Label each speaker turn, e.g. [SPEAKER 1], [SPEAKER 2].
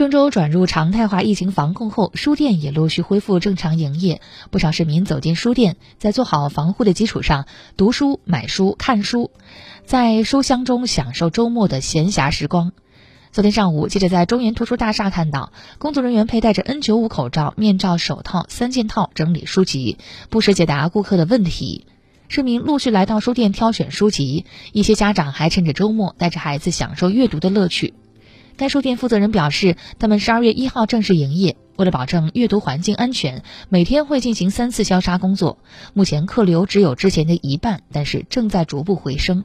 [SPEAKER 1] 郑州转入常态化疫情防控后，书店也陆续恢复正常营业。不少市民走进书店，在做好防护的基础上，读书、买书、看书，在书香中享受周末的闲暇时光。昨天上午，记者在中原图书大厦看到，工作人员佩戴着 N95 口罩、面罩、手套三件套整理书籍，不时解答顾客的问题。市民陆续来到书店挑选书籍，一些家长还趁着周末带着孩子享受阅读的乐趣。该书店负责人表示，他们十二月一号正式营业。为了保证阅读环境安全，每天会进行三次消杀工作。目前客流只有之前的一半，但是正在逐步回升。